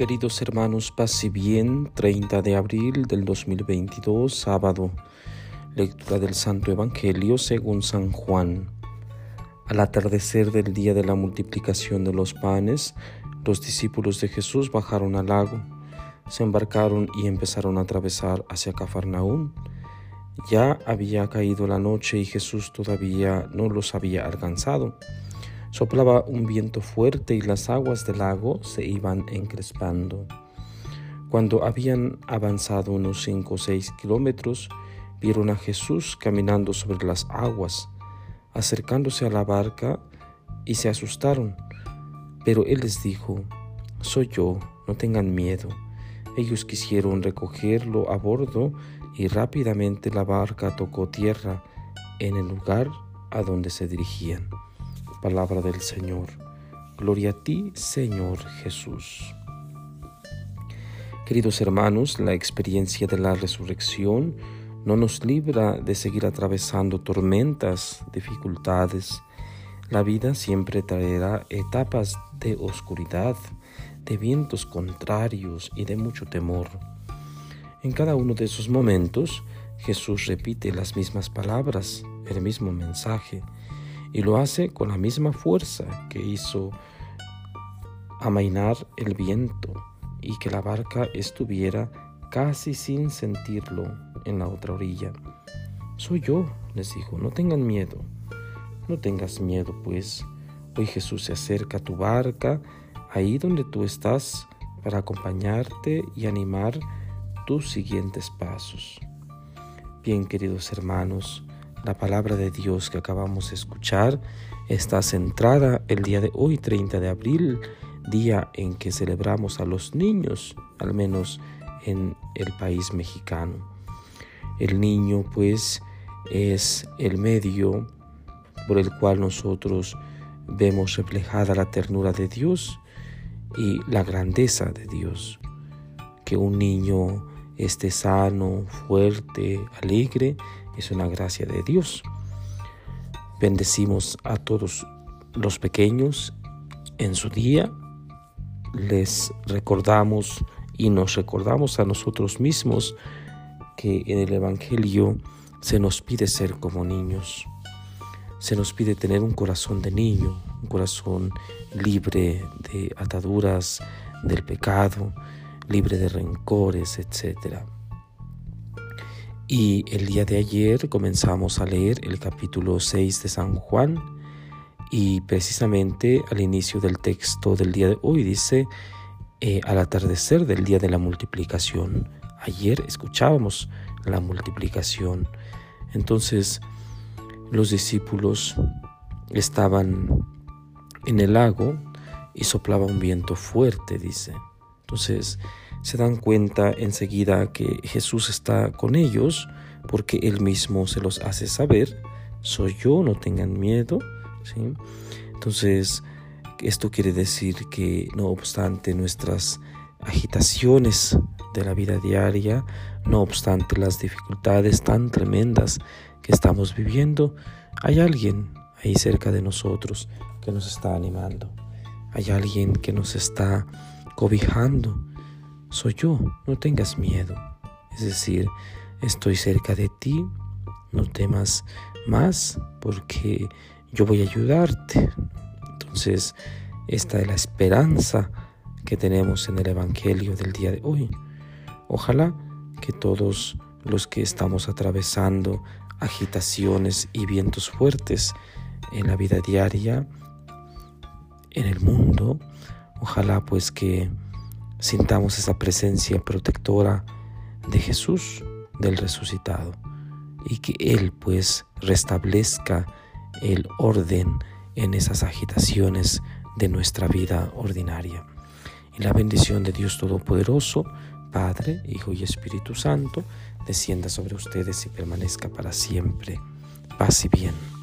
Queridos hermanos, paz y bien, 30 de abril del 2022, sábado, lectura del Santo Evangelio según San Juan. Al atardecer del día de la multiplicación de los panes, los discípulos de Jesús bajaron al lago, se embarcaron y empezaron a atravesar hacia Cafarnaún. Ya había caído la noche y Jesús todavía no los había alcanzado. Soplaba un viento fuerte y las aguas del lago se iban encrespando. Cuando habían avanzado unos cinco o seis kilómetros, vieron a Jesús caminando sobre las aguas, acercándose a la barca y se asustaron. Pero él les dijo, Soy yo, no tengan miedo. Ellos quisieron recogerlo a bordo y rápidamente la barca tocó tierra en el lugar a donde se dirigían. Palabra del Señor. Gloria a ti, Señor Jesús. Queridos hermanos, la experiencia de la resurrección no nos libra de seguir atravesando tormentas, dificultades. La vida siempre traerá etapas de oscuridad, de vientos contrarios y de mucho temor. En cada uno de esos momentos, Jesús repite las mismas palabras, el mismo mensaje, y lo hace con la misma fuerza que hizo amainar el viento y que la barca estuviera casi sin sentirlo en la otra orilla. Soy yo, les dijo, no tengan miedo, no tengas miedo, pues hoy Jesús se acerca a tu barca, ahí donde tú estás, para acompañarte y animar tus siguientes pasos. Bien, queridos hermanos, la palabra de Dios que acabamos de escuchar está centrada el día de hoy, 30 de abril, día en que celebramos a los niños, al menos en el país mexicano. El niño pues es el medio por el cual nosotros vemos reflejada la ternura de Dios y la grandeza de Dios. Que un niño esté sano, fuerte, alegre, es una gracia de Dios. Bendecimos a todos los pequeños en su día, les recordamos y nos recordamos a nosotros mismos que en el Evangelio se nos pide ser como niños, se nos pide tener un corazón de niño, un corazón libre de ataduras del pecado, libre de rencores, etcétera. Y el día de ayer comenzamos a leer el capítulo 6 de San Juan y precisamente al inicio del texto del día de hoy dice, eh, al atardecer del día de la multiplicación. Ayer escuchábamos la multiplicación. Entonces los discípulos estaban en el lago y soplaba un viento fuerte, dice. Entonces se dan cuenta enseguida que Jesús está con ellos porque Él mismo se los hace saber, soy yo, no tengan miedo. Entonces, esto quiere decir que no obstante nuestras agitaciones de la vida diaria, no obstante las dificultades tan tremendas que estamos viviendo, hay alguien ahí cerca de nosotros que nos está animando. Hay alguien que nos está cobijando, soy yo, no tengas miedo. Es decir, estoy cerca de ti, no temas más porque yo voy a ayudarte. Entonces, esta es la esperanza que tenemos en el Evangelio del día de hoy. Ojalá que todos los que estamos atravesando agitaciones y vientos fuertes en la vida diaria, en el mundo, ojalá pues que sintamos esa presencia protectora de Jesús, del resucitado, y que Él pues restablezca el orden en esas agitaciones de nuestra vida ordinaria. Y la bendición de Dios Todopoderoso, Padre, Hijo y Espíritu Santo, descienda sobre ustedes y permanezca para siempre. Paz y bien.